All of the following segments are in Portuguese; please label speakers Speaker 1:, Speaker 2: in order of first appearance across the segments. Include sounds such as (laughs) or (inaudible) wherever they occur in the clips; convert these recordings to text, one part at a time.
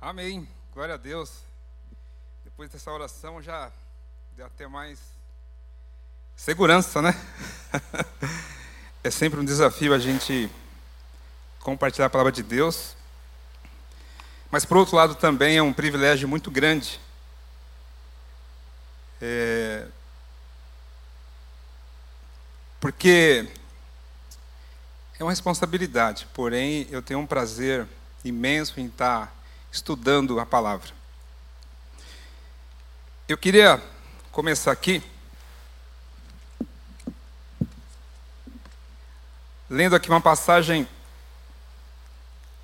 Speaker 1: Amém. Glória a Deus. Depois dessa oração já deu até mais segurança, né? (laughs) é sempre um desafio a gente compartilhar a palavra de Deus. Mas por outro lado também é um privilégio muito grande. É... Porque é uma responsabilidade, porém eu tenho um prazer imenso em estar estudando a palavra. Eu queria começar aqui lendo aqui uma passagem.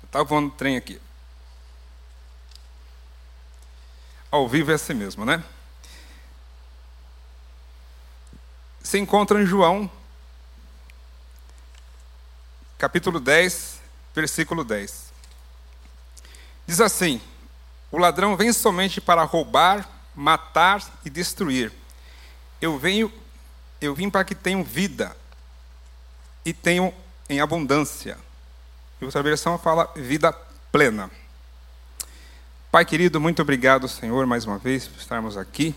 Speaker 1: Estava voando o trem aqui. Ao vivo é assim mesmo, né? Se encontra em João, capítulo 10, versículo 10. Diz assim: O ladrão vem somente para roubar, matar e destruir. Eu venho, eu vim para que tenham vida e tenham em abundância. E outra versão fala vida plena. Pai querido, muito obrigado, Senhor, mais uma vez por estarmos aqui.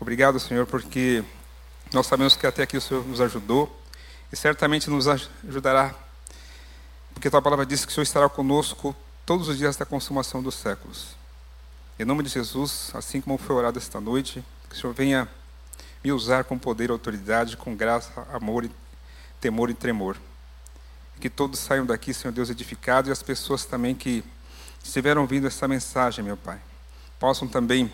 Speaker 1: Obrigado, Senhor, porque nós sabemos que até aqui o Senhor nos ajudou e certamente nos ajudará, porque tua palavra diz que o Senhor estará conosco todos os dias da consumação dos séculos. Em nome de Jesus, assim como foi orado esta noite, que o Senhor venha me usar com poder e autoridade, com graça, amor, temor e tremor. Que todos saiam daqui, Senhor Deus, edificados e as pessoas também que estiveram ouvindo essa mensagem, meu Pai, possam também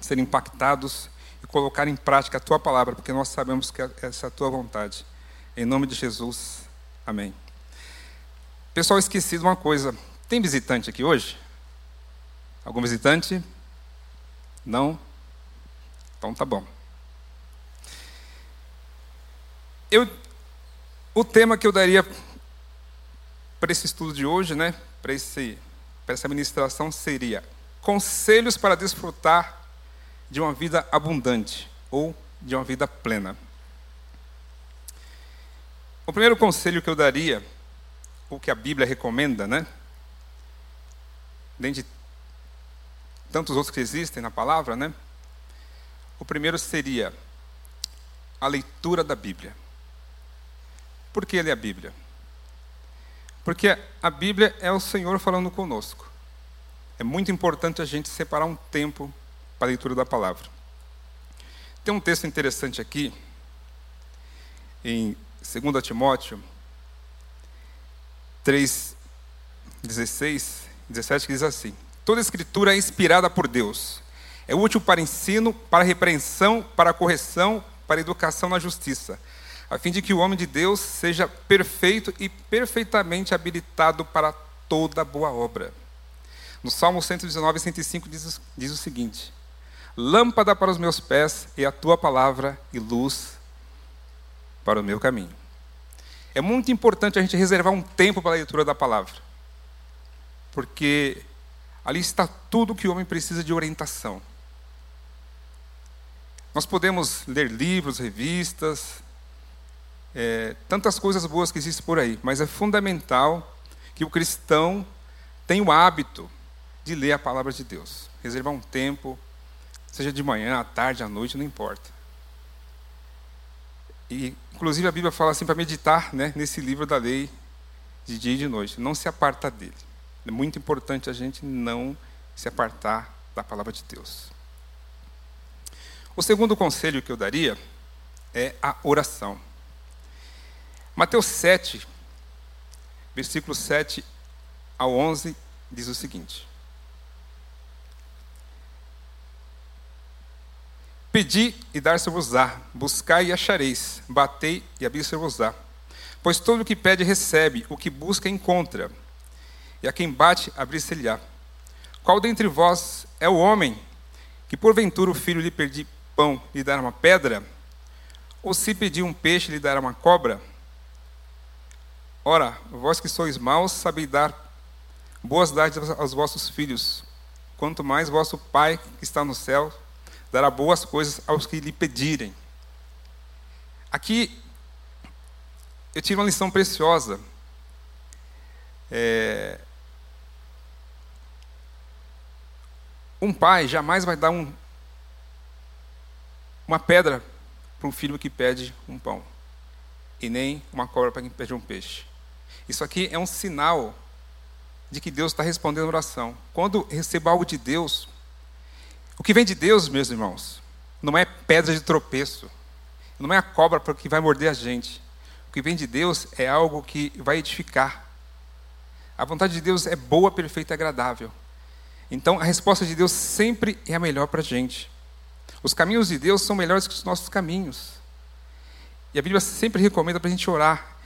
Speaker 1: ser impactados e colocar em prática a Tua palavra, porque nós sabemos que essa é a Tua vontade. Em nome de Jesus, amém. Pessoal, esqueci de uma coisa. Tem visitante aqui hoje? Algum visitante? Não? Então tá bom. Eu, o tema que eu daria para esse estudo de hoje, né, para, esse, para essa ministração, seria Conselhos para desfrutar de uma vida abundante ou de uma vida plena. O primeiro conselho que eu daria, o que a Bíblia recomenda, né, dentre tantos outros que existem na palavra, né? O primeiro seria a leitura da Bíblia. Por que ler a Bíblia? Porque a Bíblia é o Senhor falando conosco. É muito importante a gente separar um tempo para a leitura da palavra. Tem um texto interessante aqui, em 2 Timóteo 3, 16, 17, que diz assim: Toda escritura é inspirada por Deus. É útil para ensino, para repreensão, para correção, para educação na justiça, a fim de que o homem de Deus seja perfeito e perfeitamente habilitado para toda boa obra. No Salmo 119, 105 diz, diz o seguinte: Lâmpada para os meus pés e a tua palavra e luz para o meu caminho. É muito importante a gente reservar um tempo para a leitura da palavra porque ali está tudo que o homem precisa de orientação. Nós podemos ler livros, revistas, é, tantas coisas boas que existem por aí, mas é fundamental que o cristão tenha o hábito de ler a palavra de Deus. Reservar um tempo, seja de manhã, à tarde, à noite, não importa. E, inclusive, a Bíblia fala assim para meditar né, nesse livro da lei de dia e de noite. Não se aparta dele. É muito importante a gente não se apartar da palavra de Deus. O segundo conselho que eu daria é a oração. Mateus 7, versículo 7 ao 11, diz o seguinte: Pedi e dar-se-vos-á, buscai e achareis, batei e abrir-se-vos-á. Pois todo o que pede recebe, o que busca encontra e a quem bate abrir-se-lhe-á. Qual dentre vós é o homem que porventura o filho lhe pedir pão lhe dará uma pedra? Ou se pedir um peixe lhe dará uma cobra? Ora, vós que sois maus, sabeis dar boas dádivas aos vossos filhos, quanto mais vosso Pai que está no céu dará boas coisas aos que lhe pedirem. Aqui eu tive uma lição preciosa. É, Um pai jamais vai dar um, uma pedra para um filho que pede um pão, e nem uma cobra para quem pede um peixe. Isso aqui é um sinal de que Deus está respondendo a oração. Quando recebo algo de Deus, o que vem de Deus, meus irmãos, não é pedra de tropeço, não é a cobra que vai morder a gente. O que vem de Deus é algo que vai edificar. A vontade de Deus é boa, perfeita e agradável. Então, a resposta de Deus sempre é a melhor para a gente. Os caminhos de Deus são melhores que os nossos caminhos. E a Bíblia sempre recomenda para a gente orar.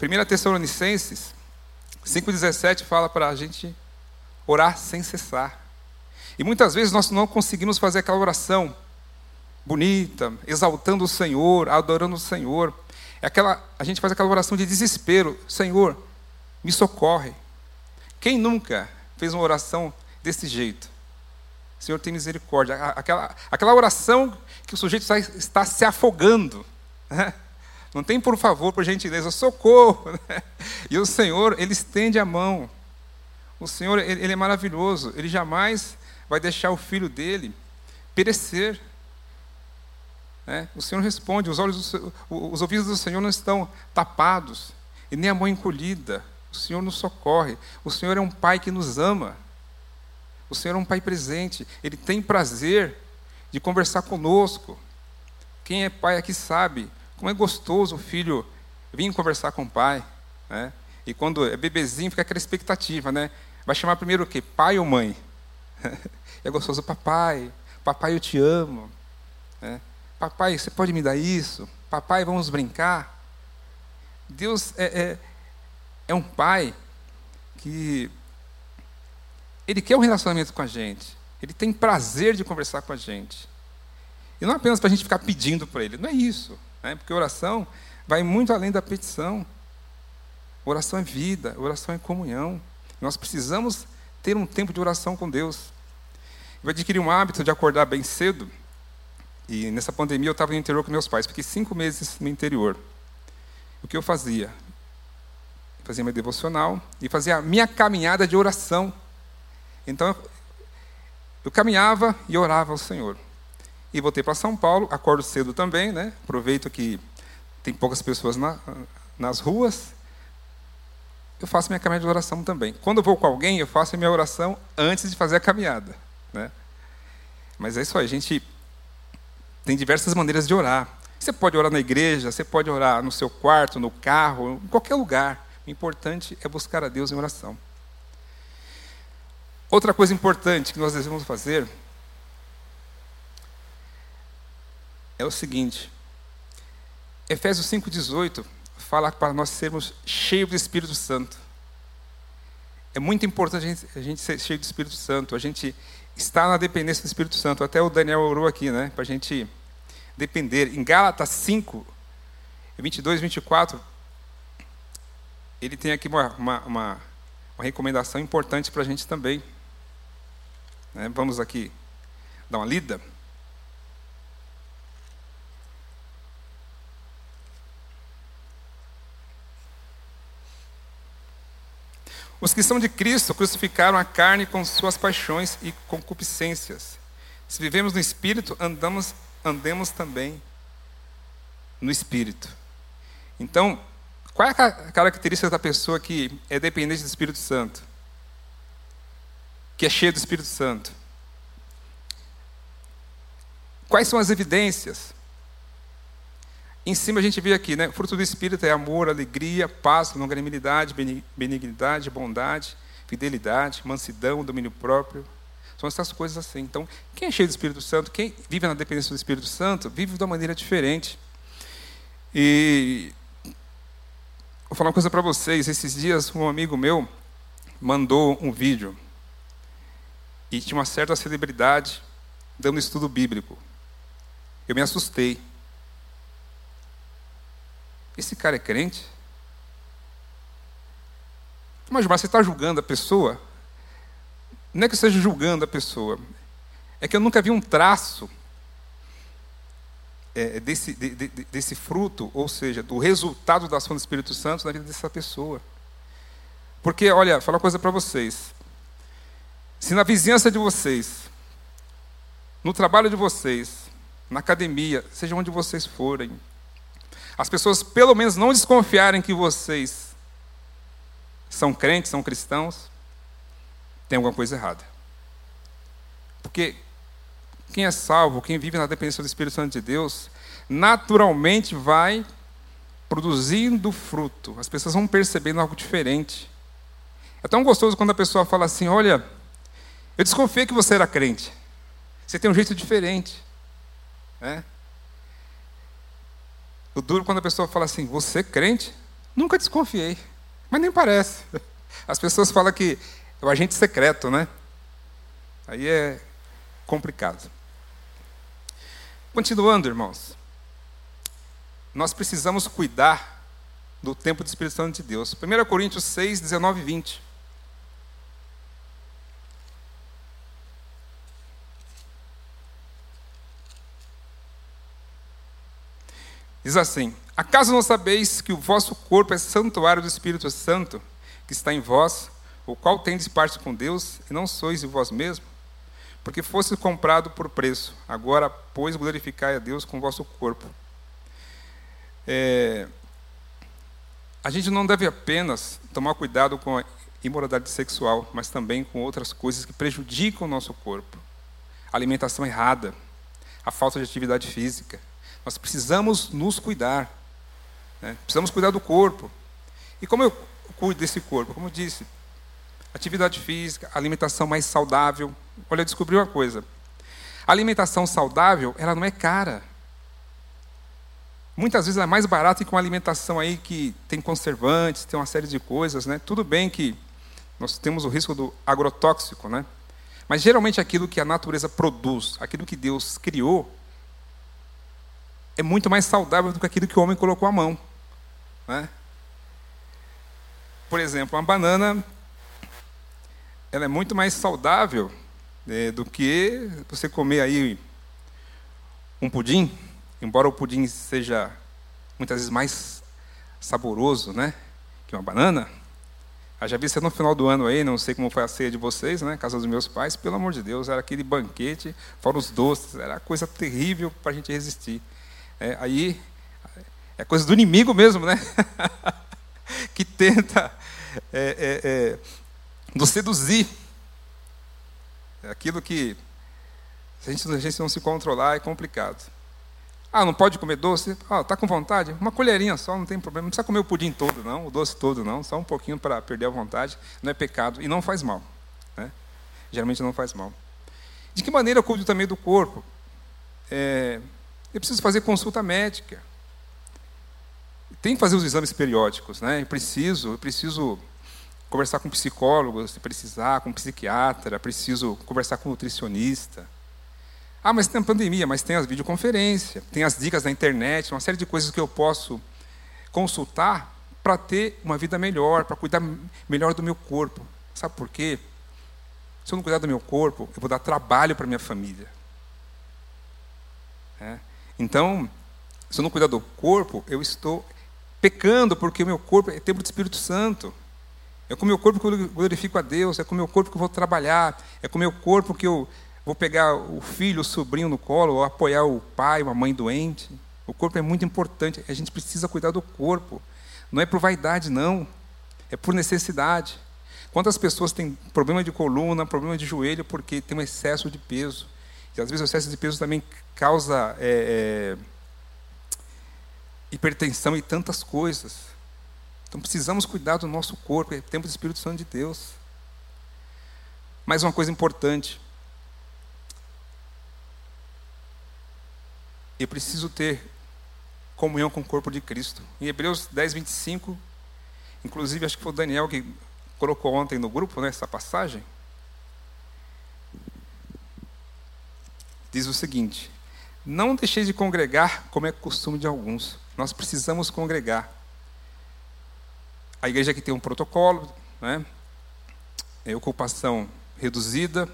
Speaker 1: 1 Tessalonicenses 5,17 fala para a gente orar sem cessar. E muitas vezes nós não conseguimos fazer aquela oração bonita, exaltando o Senhor, adorando o Senhor. É aquela, a gente faz aquela oração de desespero: Senhor, me socorre. Quem nunca fez uma oração desse jeito? Senhor, tem misericórdia. Aquela, aquela oração que o sujeito está, está se afogando. Né? Não tem por favor, por gentileza, socorro. Né? E o Senhor, Ele estende a mão. O Senhor, ele, ele é maravilhoso. Ele jamais vai deixar o filho dele perecer. Né? O Senhor responde, os, olhos do, os ouvidos do Senhor não estão tapados, e nem a mão encolhida. O Senhor nos socorre. O Senhor é um Pai que nos ama. O Senhor é um Pai presente. Ele tem prazer de conversar conosco. Quem é pai aqui sabe como é gostoso o filho vir conversar com o pai. Né? E quando é bebezinho, fica aquela expectativa, né? Vai chamar primeiro o quê? Pai ou mãe? (laughs) é gostoso, papai. Papai, eu te amo. Né? Papai, você pode me dar isso? Papai, vamos brincar? Deus é, é, é um pai que ele quer um relacionamento com a gente. Ele tem prazer de conversar com a gente. E não apenas para a gente ficar pedindo para ele, não é isso. Né? Porque oração vai muito além da petição. Oração é vida, oração é comunhão. Nós precisamos ter um tempo de oração com Deus. Eu adquiri um hábito de acordar bem cedo. E nessa pandemia eu estava no interior com meus pais. Fiquei cinco meses no interior. O que eu fazia? Fazia meu devocional e fazia a minha caminhada de oração. Então eu, caminhava e orava ao Senhor. E voltei para São Paulo, acordo cedo também, né? Aproveito que tem poucas pessoas na, nas ruas. Eu faço minha caminhada de oração também. Quando eu vou com alguém, eu faço a minha oração antes de fazer a caminhada, né? Mas é isso aí, a gente tem diversas maneiras de orar. Você pode orar na igreja, você pode orar no seu quarto, no carro, em qualquer lugar. O importante é buscar a Deus em oração. Outra coisa importante que nós devemos fazer é o seguinte: Efésios 5,18 fala para nós sermos cheios do Espírito Santo. É muito importante a gente, a gente ser cheio do Espírito Santo, a gente estar na dependência do Espírito Santo. Até o Daniel orou aqui, né? Para a gente depender. Em Gálatas 5, 22 e 24, ele tem aqui uma, uma, uma, uma recomendação importante para a gente também. Né? Vamos aqui dar uma lida. Os que são de Cristo crucificaram a carne com suas paixões e concupiscências. Se vivemos no Espírito, andamos, andemos também no Espírito. Então, qual é a característica da pessoa que é dependente do Espírito Santo? Que é cheia do Espírito Santo? Quais são as evidências? Em cima a gente vê aqui, né? Fruto do Espírito é amor, alegria, paz, longanimidade, benignidade, bondade, fidelidade, mansidão, domínio próprio. São essas coisas assim. Então, quem é cheio do Espírito Santo, quem vive na dependência do Espírito Santo, vive de uma maneira diferente. E vou falar uma coisa para vocês. Esses dias, um amigo meu mandou um vídeo e tinha uma certa celebridade dando estudo bíblico. Eu me assustei. Esse cara é crente? Mas, mas você está julgando a pessoa? Não é que eu esteja julgando a pessoa, é que eu nunca vi um traço é, desse, de, de, desse fruto, ou seja, do resultado da ação do Espírito Santo na vida dessa pessoa. Porque, olha, vou falar uma coisa para vocês. Se na vizinhança de vocês no trabalho de vocês, na academia, seja onde vocês forem, as pessoas pelo menos não desconfiarem que vocês são crentes, são cristãos, tem alguma coisa errada. Porque quem é salvo, quem vive na dependência do Espírito Santo de Deus, naturalmente vai produzindo fruto. As pessoas vão percebendo algo diferente. É tão gostoso quando a pessoa fala assim: Olha, eu desconfiei que você era crente. Você tem um jeito diferente. Né? O duro quando a pessoa fala assim: Você é crente? Nunca desconfiei. Mas nem parece. As pessoas falam que é o agente secreto, né? Aí é complicado. Continuando, irmãos. Nós precisamos cuidar do tempo do Espírito Santo de Deus. 1 Coríntios 6, 19 e 20. Diz assim: Acaso não sabeis que o vosso corpo é santuário do Espírito Santo, que está em vós, o qual tendes parte com Deus, e não sois de vós mesmo? Porque fosse comprado por preço, agora, pois, glorificai a Deus com o vosso corpo. É, a gente não deve apenas tomar cuidado com a imoralidade sexual, mas também com outras coisas que prejudicam o nosso corpo. A alimentação errada, a falta de atividade física, nós precisamos nos cuidar. Né? Precisamos cuidar do corpo. E como eu cuido desse corpo? Como eu disse, atividade física, alimentação mais saudável. Olha, eu descobri uma coisa. A alimentação saudável, ela não é cara. Muitas vezes ela é mais barata que uma alimentação aí que tem conservantes, tem uma série de coisas, né? Tudo bem que nós temos o risco do agrotóxico, né? Mas geralmente aquilo que a natureza produz, aquilo que Deus criou, é muito mais saudável do que aquilo que o homem colocou à mão. Né? Por exemplo, uma banana ela é muito mais saudável é, do que você comer aí um pudim, embora o pudim seja muitas vezes mais saboroso, né, que uma banana. Eu já vi no final do ano aí, não sei como foi a ceia de vocês, né, casa dos meus pais, pelo amor de Deus, era aquele banquete, fora os doces, era coisa terrível para a gente resistir. É, aí é coisa do inimigo mesmo, né? (laughs) que tenta é, é, é, nos seduzir. É aquilo que, se a gente, a gente não se controlar, é complicado. Ah, não pode comer doce? Ah, tá com vontade? Uma colherinha só, não tem problema. Não precisa comer o pudim todo, não, o doce todo, não. Só um pouquinho para perder a vontade. Não é pecado e não faz mal. Né? Geralmente não faz mal. De que maneira eu cuido também do corpo? É, eu preciso fazer consulta médica. Tem que fazer os exames periódicos, né? Eu preciso, eu preciso conversar com psicólogos, se precisar, com psiquiatra, preciso conversar com nutricionista. Ah, mas tem a pandemia, mas tem as videoconferências, tem as dicas da internet, uma série de coisas que eu posso consultar para ter uma vida melhor, para cuidar melhor do meu corpo. Sabe por quê? Se eu não cuidar do meu corpo, eu vou dar trabalho para minha família. É. Então, se eu não cuidar do corpo, eu estou pecando, porque o meu corpo é templo do Espírito Santo. É com o meu corpo que eu glorifico a Deus, é com o meu corpo que eu vou trabalhar, é com o meu corpo que eu vou pegar o filho, o sobrinho no colo, ou apoiar o pai, uma mãe doente. O corpo é muito importante, a gente precisa cuidar do corpo. Não é por vaidade, não, é por necessidade. Quantas pessoas têm problema de coluna, problema de joelho, porque tem um excesso de peso? E às vezes o excesso de peso também causa é, é, hipertensão e tantas coisas. Então precisamos cuidar do nosso corpo, é tempo do Espírito Santo de Deus. Mais uma coisa importante. Eu preciso ter comunhão com o corpo de Cristo. Em Hebreus 10, 25, inclusive acho que foi o Daniel que colocou ontem no grupo né, essa passagem. Diz o seguinte: Não deixeis de congregar, como é costume de alguns. Nós precisamos congregar. A igreja aqui tem um protocolo, né? É ocupação reduzida,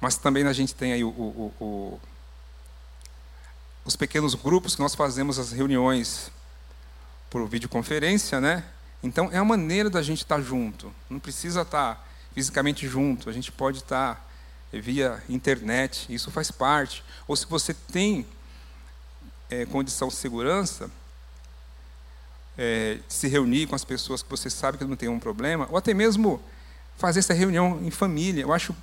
Speaker 1: mas também a gente tem aí o, o, o, os pequenos grupos que nós fazemos as reuniões por videoconferência, né? Então é a maneira da gente estar junto. Não precisa estar fisicamente junto. A gente pode estar via internet, isso faz parte. Ou se você tem é, condição de segurança, é, se reunir com as pessoas que você sabe que não tem um problema, ou até mesmo fazer essa reunião em família. Eu acho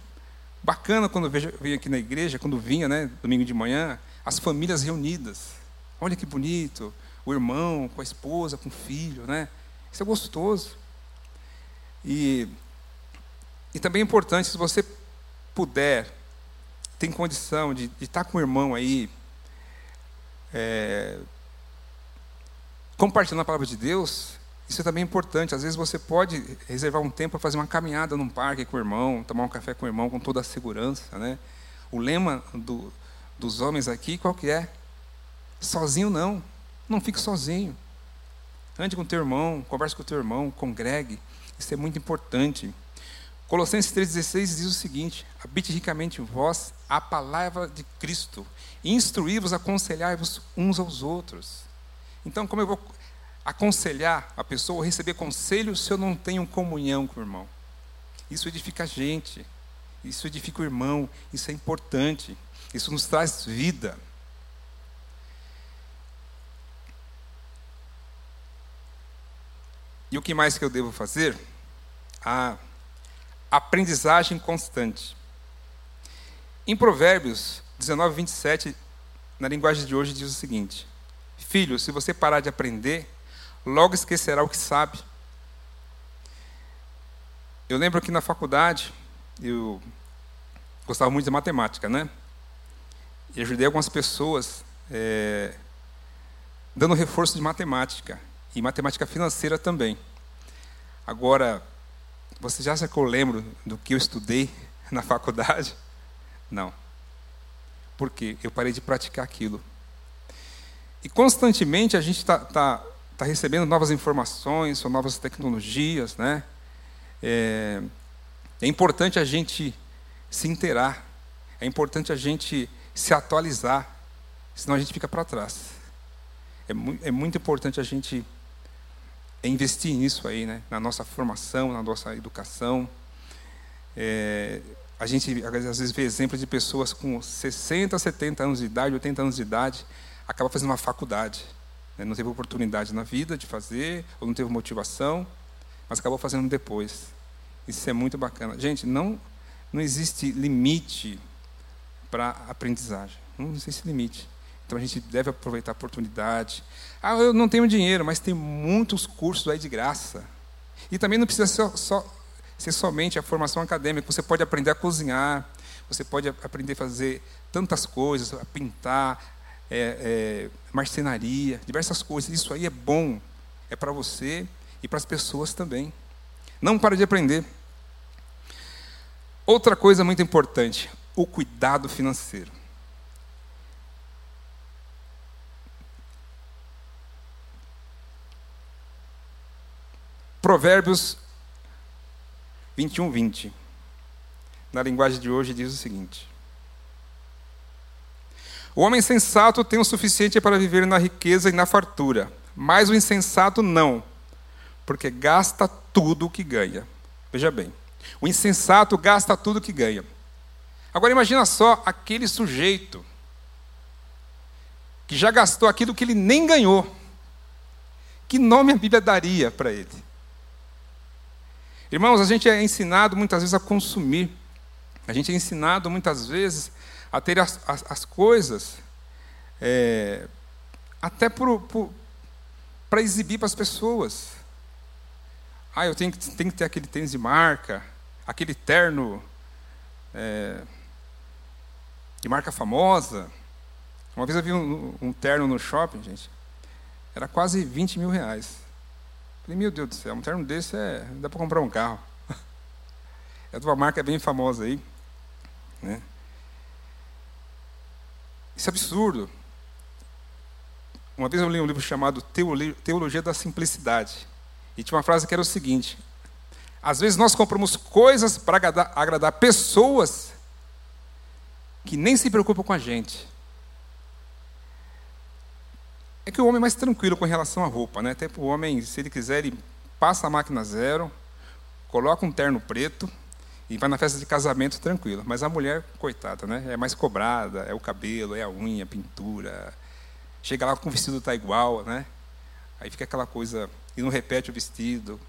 Speaker 1: bacana quando eu vejo, venho aqui na igreja, quando vinha, né, domingo de manhã, as famílias reunidas. Olha que bonito, o irmão com a esposa, com o filho, né? Isso é gostoso. E, e também é importante, se você puder, tem condição de, de estar com o irmão aí, é, compartilhando a palavra de Deus, isso é também importante. Às vezes você pode reservar um tempo para fazer uma caminhada num parque com o irmão, tomar um café com o irmão com toda a segurança. Né? O lema do, dos homens aqui, qual que é? Sozinho não. Não fique sozinho. Ande com teu irmão, converse com teu irmão, congregue. Isso é muito importante. Colossenses 3,16 diz o seguinte: habite ricamente em vós a palavra de Cristo, instruí-vos, aconselhai-vos uns aos outros. Então, como eu vou aconselhar a pessoa ou receber conselho se eu não tenho comunhão com o irmão? Isso edifica a gente, isso edifica o irmão, isso é importante, isso nos traz vida. E o que mais que eu devo fazer? A aprendizagem constante. Em Provérbios 19, 27, na linguagem de hoje, diz o seguinte: Filho, se você parar de aprender, logo esquecerá o que sabe. Eu lembro que na faculdade, eu gostava muito de matemática, né? E ajudei algumas pessoas é, dando reforço de matemática e matemática financeira também. Agora, você já acha que eu lembro do que eu estudei (laughs) na faculdade? Não. Por quê? Eu parei de praticar aquilo. E constantemente a gente está tá, tá recebendo novas informações, ou novas tecnologias, né? É, é importante a gente se inteirar, é importante a gente se atualizar, senão a gente fica para trás. É, mu é muito importante a gente investir nisso aí, né? na nossa formação, na nossa educação. É, a gente às vezes vê exemplos de pessoas com 60, 70 anos de idade, 80 anos de idade, acaba fazendo uma faculdade. Né? Não teve oportunidade na vida de fazer, ou não teve motivação, mas acabou fazendo depois. Isso é muito bacana. Gente, não, não existe limite para aprendizagem. Não existe limite. Então a gente deve aproveitar a oportunidade. Ah, eu não tenho dinheiro, mas tem muitos cursos aí de graça. E também não precisa ser, só, ser somente a formação acadêmica. Você pode aprender a cozinhar, você pode aprender a fazer tantas coisas, a pintar, é, é, marcenaria, diversas coisas. Isso aí é bom, é para você e para as pessoas também. Não para de aprender. Outra coisa muito importante, o cuidado financeiro. Provérbios 21, 20. Na linguagem de hoje diz o seguinte: o homem sensato tem o suficiente para viver na riqueza e na fartura, mas o insensato não, porque gasta tudo o que ganha. Veja bem, o insensato gasta tudo o que ganha. Agora imagina só aquele sujeito que já gastou aquilo que ele nem ganhou. Que nome a Bíblia daria para ele? Irmãos, a gente é ensinado muitas vezes a consumir. A gente é ensinado muitas vezes a ter as, as, as coisas é, até para exibir para as pessoas. Ah, eu tenho, tenho que ter aquele tênis de marca, aquele terno é, de marca famosa. Uma vez eu vi um, um, terno no shopping, gente, era quase 20 mil reais. Falei, meu Deus do céu, um terno desse é, dá para comprar um carro. (laughs) É de uma marca bem famosa aí. Né? Isso é absurdo. Uma vez eu li um livro chamado Teologia da Simplicidade. E tinha uma frase que era o seguinte: Às vezes nós compramos coisas para agradar, agradar pessoas que nem se preocupam com a gente. É que o homem é mais tranquilo com relação à roupa, né? Até o homem, se ele quiser, ele passa a máquina zero, coloca um terno preto E vai na festa de casamento tranquilo. Mas a mulher, coitada, né? É mais cobrada, é o cabelo, é a unha, a pintura. Chega lá com o vestido tá igual, né? Aí fica aquela coisa e não repete o vestido.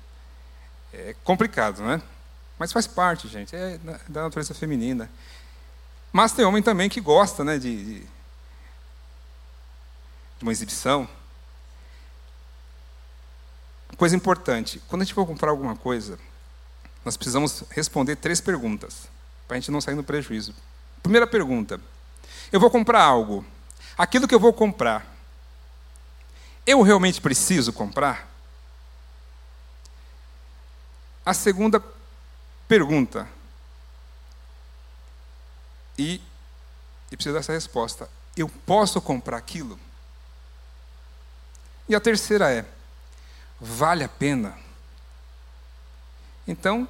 Speaker 1: É complicado, né? Mas faz parte, gente, é da natureza feminina. Mas tem homem também que gosta, né, de, de uma exibição. Coisa importante, quando a gente for comprar alguma coisa, nós precisamos responder três perguntas, para a gente não sair no prejuízo. Primeira pergunta: eu vou comprar algo. Aquilo que eu vou comprar, eu realmente preciso comprar? A segunda pergunta, e, e preciso dessa resposta: eu posso comprar aquilo? E a terceira é: vale a pena? Então,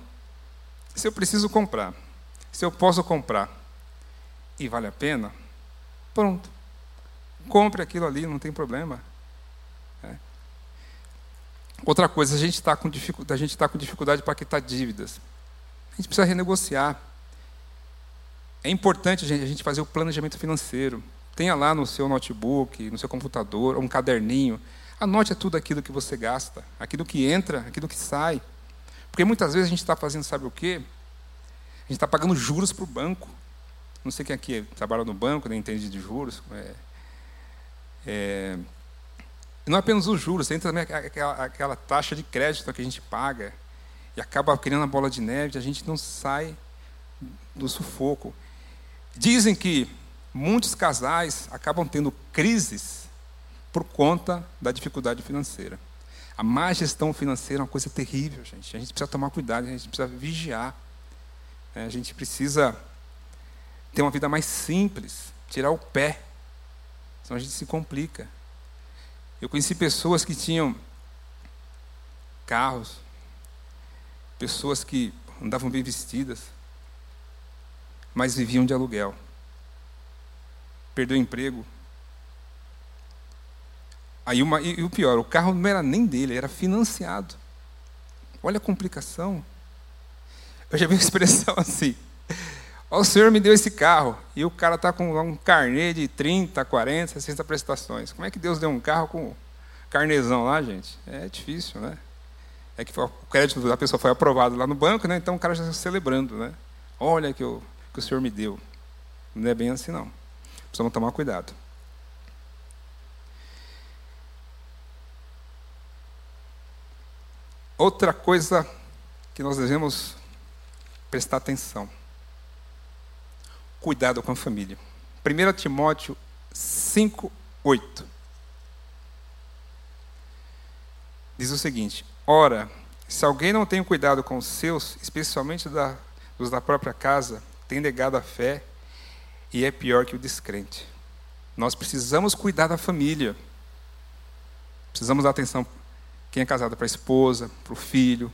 Speaker 1: se eu preciso comprar, se eu posso comprar e vale a pena, pronto. Compre aquilo ali, não tem problema. É. Outra coisa, a gente está com, gente tá com dificuldade para quitar dívidas. A gente precisa renegociar. É importante a gente fazer o planejamento financeiro. Tenha lá no seu notebook, no seu computador, um caderninho. Anote tudo aquilo que você gasta, aquilo que entra, aquilo que sai. Porque muitas vezes a gente está fazendo, sabe o quê? A gente está pagando juros para o banco. Não sei quem aqui trabalha no banco, nem entende de juros. É, é, não é apenas os juros, tem também aquela, aquela taxa de crédito que a gente paga. E acaba criando a bola de neve, a gente não sai do sufoco. Dizem que muitos casais acabam tendo crises por conta da dificuldade financeira. A má gestão financeira é uma coisa terrível, gente. A gente precisa tomar cuidado, a gente precisa vigiar. É, a gente precisa ter uma vida mais simples, tirar o pé, senão a gente se complica. Eu conheci pessoas que tinham carros, pessoas que andavam bem vestidas, mas viviam de aluguel. Perdeu o emprego, Aí uma, e, e, o pior, o carro não era nem dele, era financiado. Olha a complicação. Eu já vi uma (laughs) expressão assim. o senhor me deu esse carro e o cara está com um carnê de 30, 40, 60 prestações. Como é que Deus deu um carro com carnezão lá, gente? É difícil, né? É que o crédito da pessoa foi aprovado lá no banco, né? Então o cara já está celebrando, né? Olha que, eu, que o senhor me deu. Não é bem assim, não. Precisamos tomar cuidado. Outra coisa que nós devemos prestar atenção: cuidado com a família. 1 Timóteo 5, 8. Diz o seguinte: Ora, se alguém não tem cuidado com os seus, especialmente da, os da própria casa, tem negado a fé e é pior que o descrente. Nós precisamos cuidar da família. Precisamos dar atenção quem é casado para a esposa, para o filho,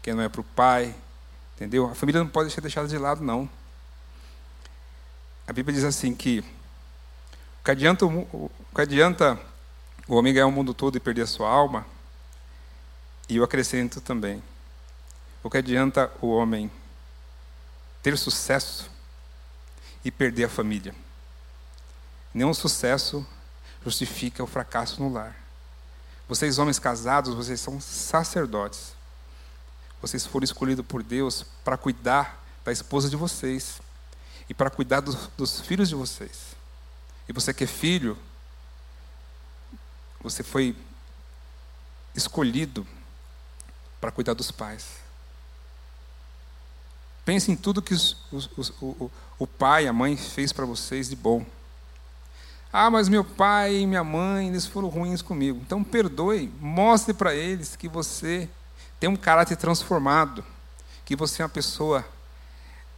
Speaker 1: quem não é para o pai. Entendeu? A família não pode ser deixada de lado, não. A Bíblia diz assim que o que adianta o, que adianta o homem ganhar o mundo todo e perder a sua alma, e eu acrescento também, o que adianta o homem ter sucesso e perder a família? Nenhum sucesso justifica o fracasso no lar. Vocês, homens casados, vocês são sacerdotes. Vocês foram escolhidos por Deus para cuidar da esposa de vocês e para cuidar dos, filhos de vocês. E você que é filho, você foi escolhido para cuidar dos pais. Pense em tudo que os, os, os, o, o pai, a mãe fez para vocês de bom. Ah, mas meu pai e minha mãe, eles foram ruins comigo. Então perdoe, mostre para eles que você tem um caráter transformado, que você é uma pessoa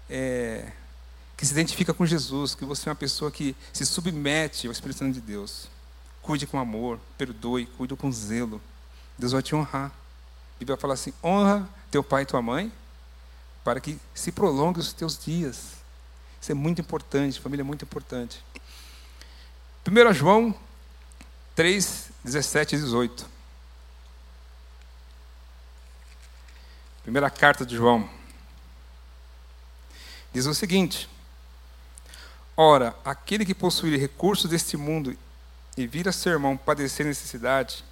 Speaker 1: é, que se identifica com Jesus, que você é uma pessoa que se submete ao Espírito Santo de Deus. Cuide com amor, perdoe, cuide com zelo. Deus vai te honrar. A Bíblia fala assim: honra teu pai e tua mãe, para que se prolongue os teus dias. Isso é muito importante, família é muito importante. 1 João 3, 17 e 18. Primeira carta de João. diz o seguinte: Ora, aquele que possuir recursos deste mundo e vir a seu irmão padecer necessidade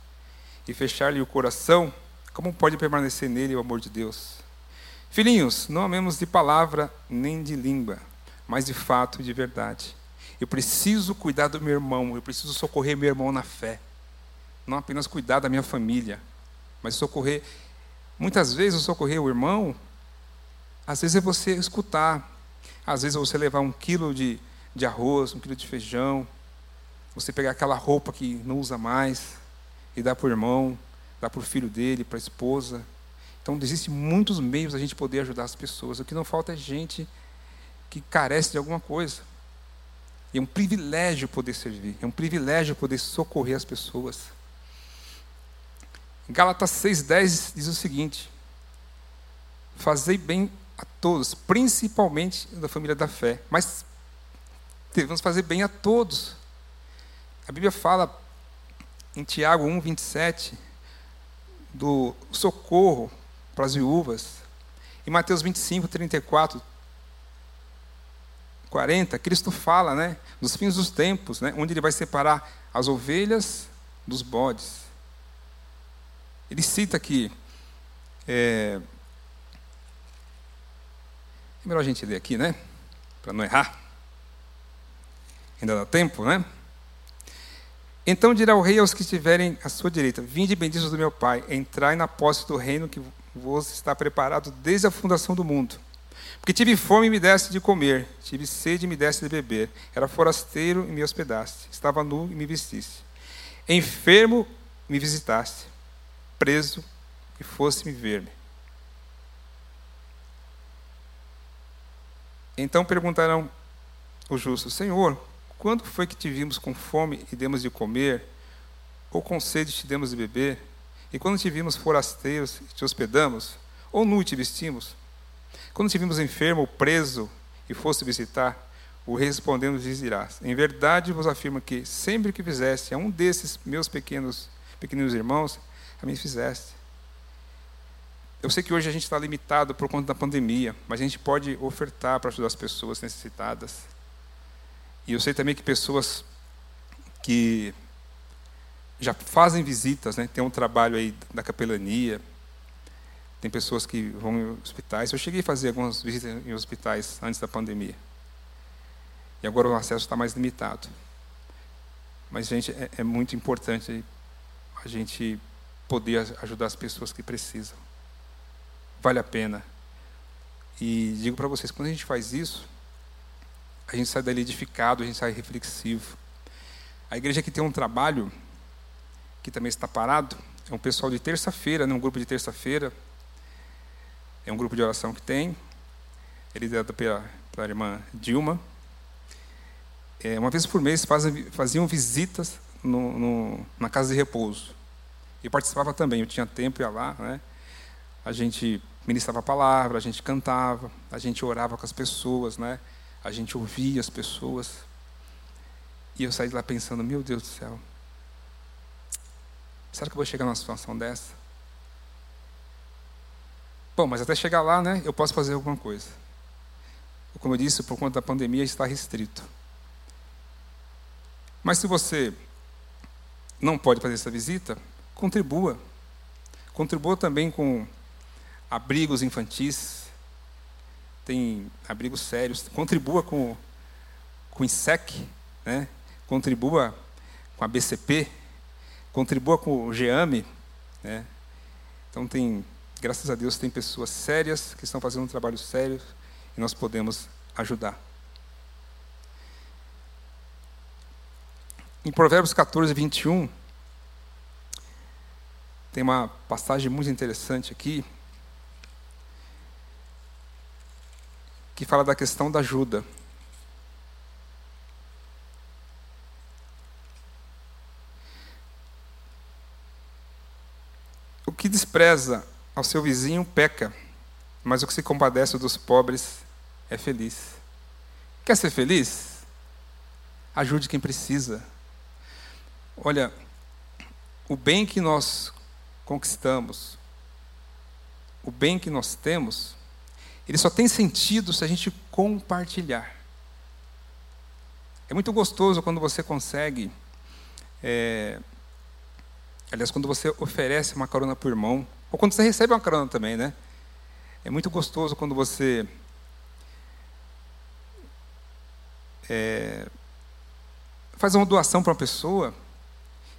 Speaker 1: e fechar-lhe o coração, como pode permanecer nele o amor de Deus? Filhinhos, não amemos de palavra nem de língua, mas de fato e de verdade. Eu preciso cuidar do meu irmão, eu preciso socorrer meu irmão na fé. Não apenas cuidar da minha família, mas socorrer. Muitas vezes, socorrer o irmão, às vezes é você escutar, às vezes é você levar um quilo de, de arroz, um quilo de feijão, você pegar aquela roupa que não usa mais e dar para o irmão, dar para o filho dele, para a esposa. Então, existem muitos meios da gente poder ajudar as pessoas. O que não falta é gente que carece de alguma coisa. E é um privilégio poder servir, é um privilégio poder socorrer as pessoas. Gálatas 6,10 diz o seguinte: Fazei bem a todos, principalmente da família da fé, mas devemos fazer bem a todos. A Bíblia fala em Tiago 1, 27, do socorro para as viúvas. Em Mateus 25, 34, 40, Cristo fala né, dos fins dos tempos, né, onde ele vai separar as ovelhas dos bodes. Ele cita aqui. É, é melhor a gente ler aqui, né? Para não errar. Ainda dá tempo, né? Então dirá o rei aos que estiverem à sua direita: Vinde benditos do meu Pai, entrai na posse do reino que vos está preparado desde a fundação do mundo. Porque tive fome e me deste de comer, tive sede e me deste de beber, era forasteiro e me hospedaste, estava nu e me vestiste, enfermo me visitaste, preso e fosse me ver-me. Então perguntarão os justos: Senhor, quando foi que te vimos com fome e demos de comer, ou com sede te demos de beber? E quando te vimos forasteiros e te hospedamos, ou nu te vestimos? Quando te vimos enfermo ou preso e fosse visitar, o respondendo lhes Em verdade vos afirmo que sempre que fizeste a um desses meus pequenos pequeninos irmãos, a mim fizeste. Eu sei que hoje a gente está limitado por conta da pandemia, mas a gente pode ofertar para ajudar as pessoas necessitadas. E eu sei também que pessoas que já fazem visitas, né, tem um trabalho aí da capelania, tem pessoas que vão em hospitais. Eu cheguei a fazer algumas visitas em hospitais antes da pandemia. E agora o acesso está mais limitado. Mas, gente, é, é muito importante a gente poder ajudar as pessoas que precisam. Vale a pena. E digo para vocês, quando a gente faz isso, a gente sai dali edificado, a gente sai reflexivo. A igreja que tem um trabalho, que também está parado, é um pessoal de terça-feira, né, um grupo de terça-feira, é um grupo de oração que tem, liderado pela, pela irmã Dilma. É, uma vez por mês faziam visitas no, no, na casa de repouso. Eu participava também, eu tinha tempo, ia lá, né? A gente ministrava a palavra, a gente cantava, a gente orava com as pessoas, né? A gente ouvia as pessoas. E eu saí de lá pensando, meu Deus do céu, será que eu vou chegar numa situação dessa? Bom, mas até chegar lá, né, eu posso fazer alguma coisa. Como eu disse, por conta da pandemia está restrito. Mas se você não pode fazer essa visita, contribua. Contribua também com abrigos infantis, tem abrigos sérios. Contribua com, com o INSEC, né? contribua com a BCP, contribua com o GEAME. Né? Então tem graças a Deus, tem pessoas sérias que estão fazendo um trabalho sério e nós podemos ajudar. Em Provérbios 14, 21, tem uma passagem muito interessante aqui, que fala da questão da ajuda. O que despreza ao seu vizinho peca, mas o que se compadece dos pobres é feliz. Quer ser feliz? Ajude quem precisa. Olha, o bem que nós conquistamos, o bem que nós temos, ele só tem sentido se a gente compartilhar. É muito gostoso quando você consegue. É, aliás, quando você oferece uma carona para o irmão, ou quando você recebe uma carona também, né? É muito gostoso quando você é, faz uma doação para uma pessoa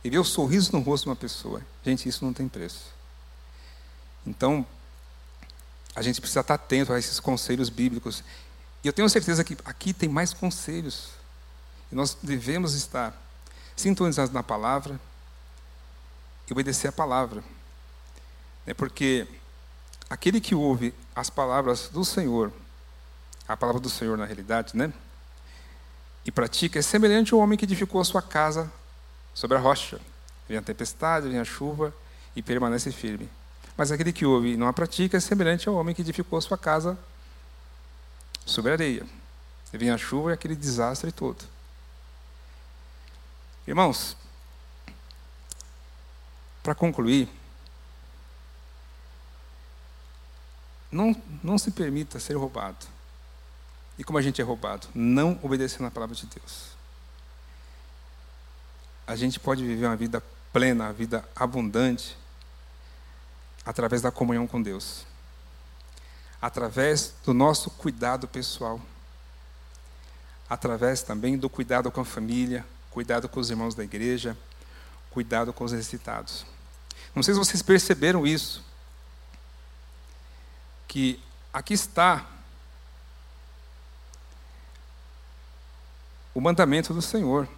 Speaker 1: e vê o sorriso no rosto de uma pessoa. Gente, isso não tem preço. Então, a gente precisa estar atento a esses conselhos bíblicos. E eu tenho certeza que aqui tem mais conselhos. E nós devemos estar sintonizados na palavra e obedecer a palavra. É porque aquele que ouve as palavras do Senhor, a palavra do Senhor na realidade, né? E pratica, é semelhante ao homem que edificou a sua casa sobre a rocha. Vem a tempestade, vem a chuva e permanece firme. Mas aquele que ouve e não a pratica é semelhante ao homem que edificou a sua casa sobre a areia. Vem a chuva e aquele desastre todo. Irmãos, para concluir, não, não se permita ser roubado. E como a gente é roubado? Não obedecendo a palavra de Deus. A gente pode viver uma vida plena, uma vida abundante, através da comunhão com Deus, através do nosso cuidado pessoal, através também do cuidado com a família, cuidado com os irmãos da igreja, cuidado com os necessitados. Não sei se vocês perceberam isso, que aqui está o mandamento do Senhor.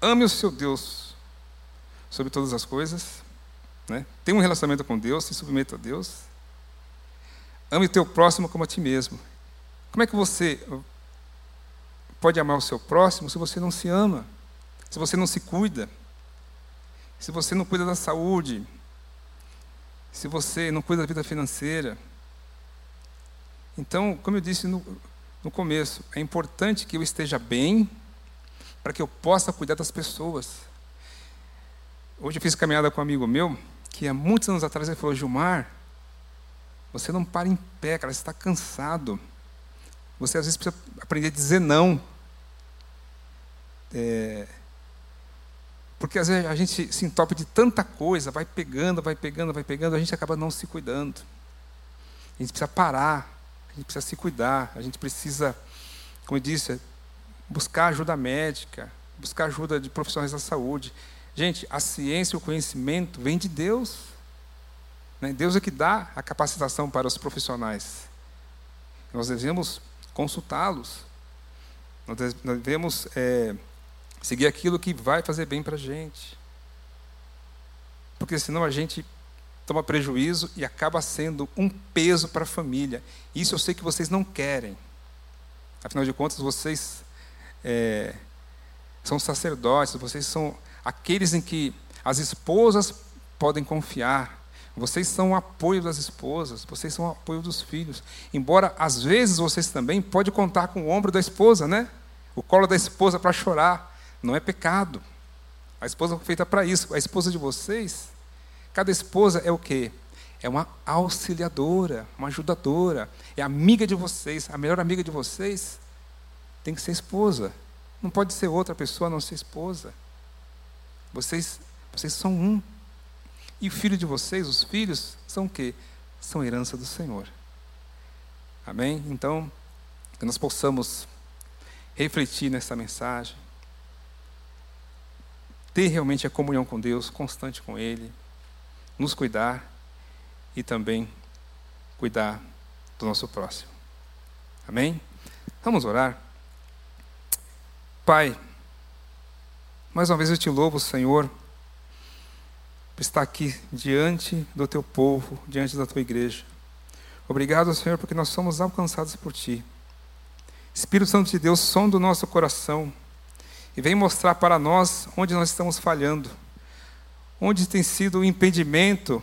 Speaker 1: Ame o seu Deus sobre todas as coisas, né? Tenha um relacionamento com Deus, se submeta a Deus. Ame o teu próximo como a ti mesmo. Como é que você pode amar o seu próximo se você não se ama? Se você não se cuida? Se você não cuida da saúde? Se você não cuida da vida financeira? Então, como eu disse no, no começo, é importante que eu esteja bem para que eu possa cuidar das pessoas. Hoje eu fiz caminhada com um amigo meu que há muitos anos atrás ele falou: Gilmar, você não para em pé, cara, você está cansado. Você às vezes precisa aprender a dizer não. É, porque às vezes a gente se entope de tanta coisa, vai pegando, vai pegando, vai pegando, a gente acaba não se cuidando. A gente precisa parar, gente precisa se cuidar, a gente precisa, como eu disse, buscar ajuda médica, buscar ajuda de profissionais da saúde. Gente, a ciência e o conhecimento vêm de Deus. Né? Deus é que dá a capacitação para os profissionais. Nós devemos consultá-los. Nós devemos é, seguir aquilo que vai fazer bem para a gente. Porque senão a gente toma prejuízo e acaba sendo um peso para a família. Isso eu sei que vocês não querem. Afinal de contas, vocês é, são sacerdotes, vocês são aqueles em que as esposas podem confiar. Vocês são o apoio das esposas, vocês são o apoio dos filhos. Embora às vezes vocês também podem contar com o ombro da esposa, né? O colo da esposa para chorar. Não é pecado. A esposa foi feita para isso. A esposa de vocês, cada esposa é o quê? É uma auxiliadora, uma ajudadora, é amiga de vocês, a melhor amiga de vocês tem que ser esposa. Não pode ser outra pessoa a não ser esposa. Vocês, vocês são um. E o filho de vocês, os filhos, são o quê? São herança do Senhor. Amém? Então, que nós possamos refletir nessa mensagem, ter realmente a comunhão com Deus, constante com Ele, nos cuidar e também cuidar do nosso próximo. Amém? Vamos orar? Pai, mais uma vez eu te louvo, Senhor, por estar aqui diante do teu povo, diante da tua igreja. Obrigado, Senhor, porque nós somos alcançados por ti. Espírito Santo de Deus, som do nosso coração e vem mostrar para nós onde nós estamos falhando, onde tem sido o impedimento,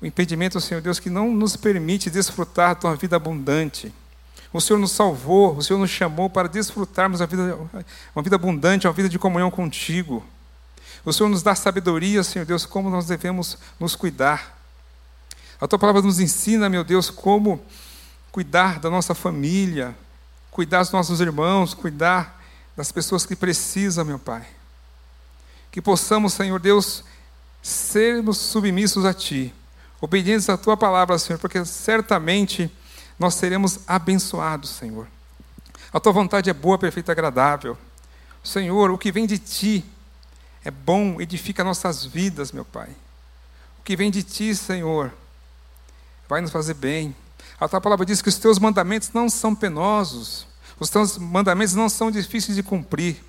Speaker 1: o impedimento, Senhor Deus, que não nos permite desfrutar da tua vida abundante. O Senhor nos salvou, o Senhor nos chamou para desfrutarmos vida, uma vida abundante, uma vida de comunhão contigo. O Senhor nos dá sabedoria, Senhor Deus, como nós devemos nos cuidar. A tua palavra nos ensina, meu Deus, como cuidar da nossa família, cuidar dos nossos irmãos, cuidar das pessoas que precisam, meu Pai. Que possamos, Senhor Deus, sermos submissos a Ti, obedientes à Tua palavra, Senhor, porque certamente nós seremos abençoados, Senhor. A Tua vontade é boa, perfeita e agradável. Senhor, o que vem de Ti é bom, edifica nossas vidas, meu Pai. O que vem de Ti, Senhor, vai nos fazer bem. A Tua palavra diz que os Teus mandamentos não são penosos, os Teus mandamentos não são difíceis de cumprir.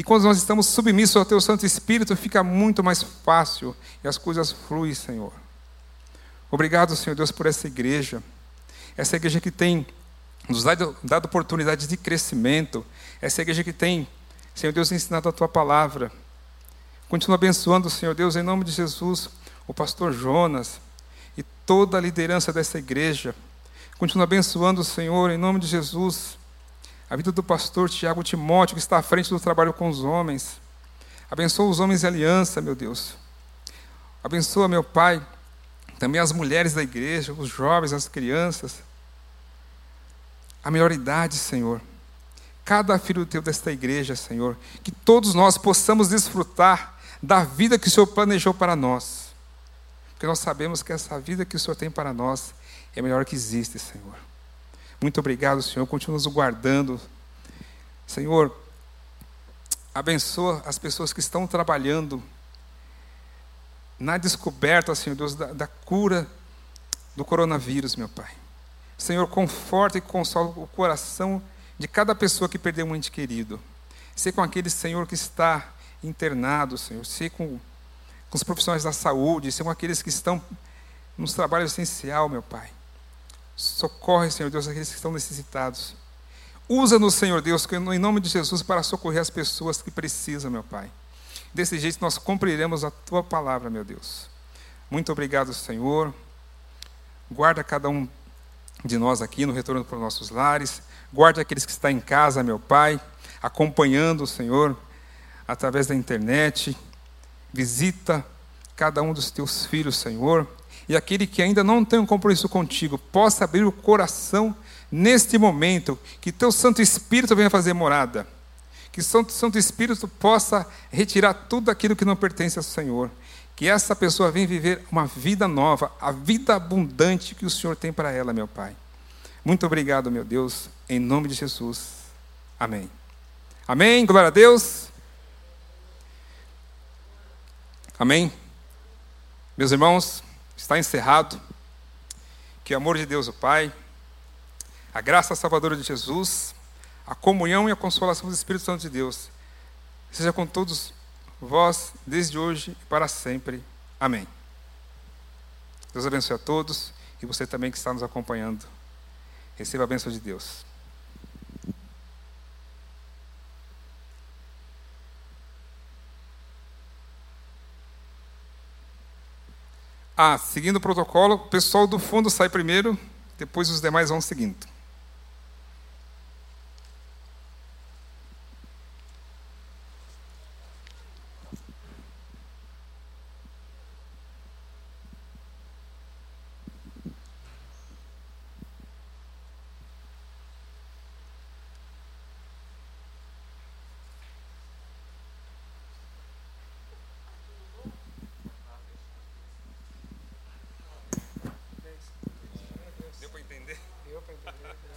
Speaker 1: E quando nós estamos submissos ao Teu Santo Espírito, fica muito mais fácil e as coisas fluem, Senhor. Obrigado, Senhor Deus, por essa igreja. Essa igreja que tem nos dado, dado oportunidades de crescimento. Essa igreja que tem, Senhor Deus, ensinado a Tua palavra. Continua abençoando, Senhor Deus, em nome de Jesus, o pastor Jonas e toda a liderança dessa igreja. Continua abençoando, Senhor, em nome de Jesus, a vida do pastor Tiago Timóteo, que está à frente do trabalho com os homens. Abençoa os homens de aliança, meu Deus. Abençoa, meu Pai, também as mulheres da igreja, os jovens, as crianças. A melhor idade, Senhor. Cada filho teu desta igreja, Senhor. Que todos nós possamos desfrutar da vida que o Senhor planejou para nós. Porque nós sabemos que essa vida que o Senhor tem para nós é a melhor que existe, Senhor. Muito obrigado, Senhor. Continua nos guardando. Senhor, abençoa as pessoas que estão trabalhando na descoberta, Senhor Deus, da, da cura do coronavírus, meu Pai. Senhor, conforta e consola o coração de cada pessoa que perdeu um ente querido. Sei com aquele Senhor que está internado, Senhor. Sei com, com os profissionais da saúde. Sei com aqueles que estão nos trabalhos essencial, meu Pai. Socorre, Senhor Deus, aqueles que estão necessitados. Usa-nos, Senhor Deus, em nome de Jesus, para socorrer as pessoas que precisam, meu Pai. Desse jeito nós cumpriremos a tua palavra, meu Deus. Muito obrigado, Senhor. Guarda cada um de nós aqui no retorno para os nossos lares. Guarda aqueles que estão em casa, meu Pai, acompanhando o Senhor através da internet. Visita cada um dos teus filhos, Senhor e aquele que ainda não tem um compromisso contigo possa abrir o coração neste momento, que teu Santo Espírito venha fazer morada. Que o Santo, Espírito possa retirar tudo aquilo que não pertence ao Senhor. Que essa pessoa venha viver uma vida nova, a vida abundante que o Senhor tem para ela, meu Pai. Muito obrigado, meu Deus, em nome de Jesus. Amém. Amém. Glória a Deus. Amém. Meus irmãos, está encerrado. Que o amor de Deus, o Pai, a graça salvadora de Jesus, a comunhão e a consolação do Espírito Santo de Deus, seja com todos vós, desde hoje e para sempre. Amém. Deus abençoe a todos e você também que está nos acompanhando. Receba a bênção de Deus. Ah, seguindo o protocolo, o pessoal do fundo sai primeiro, depois os demais vão seguindo. perfect.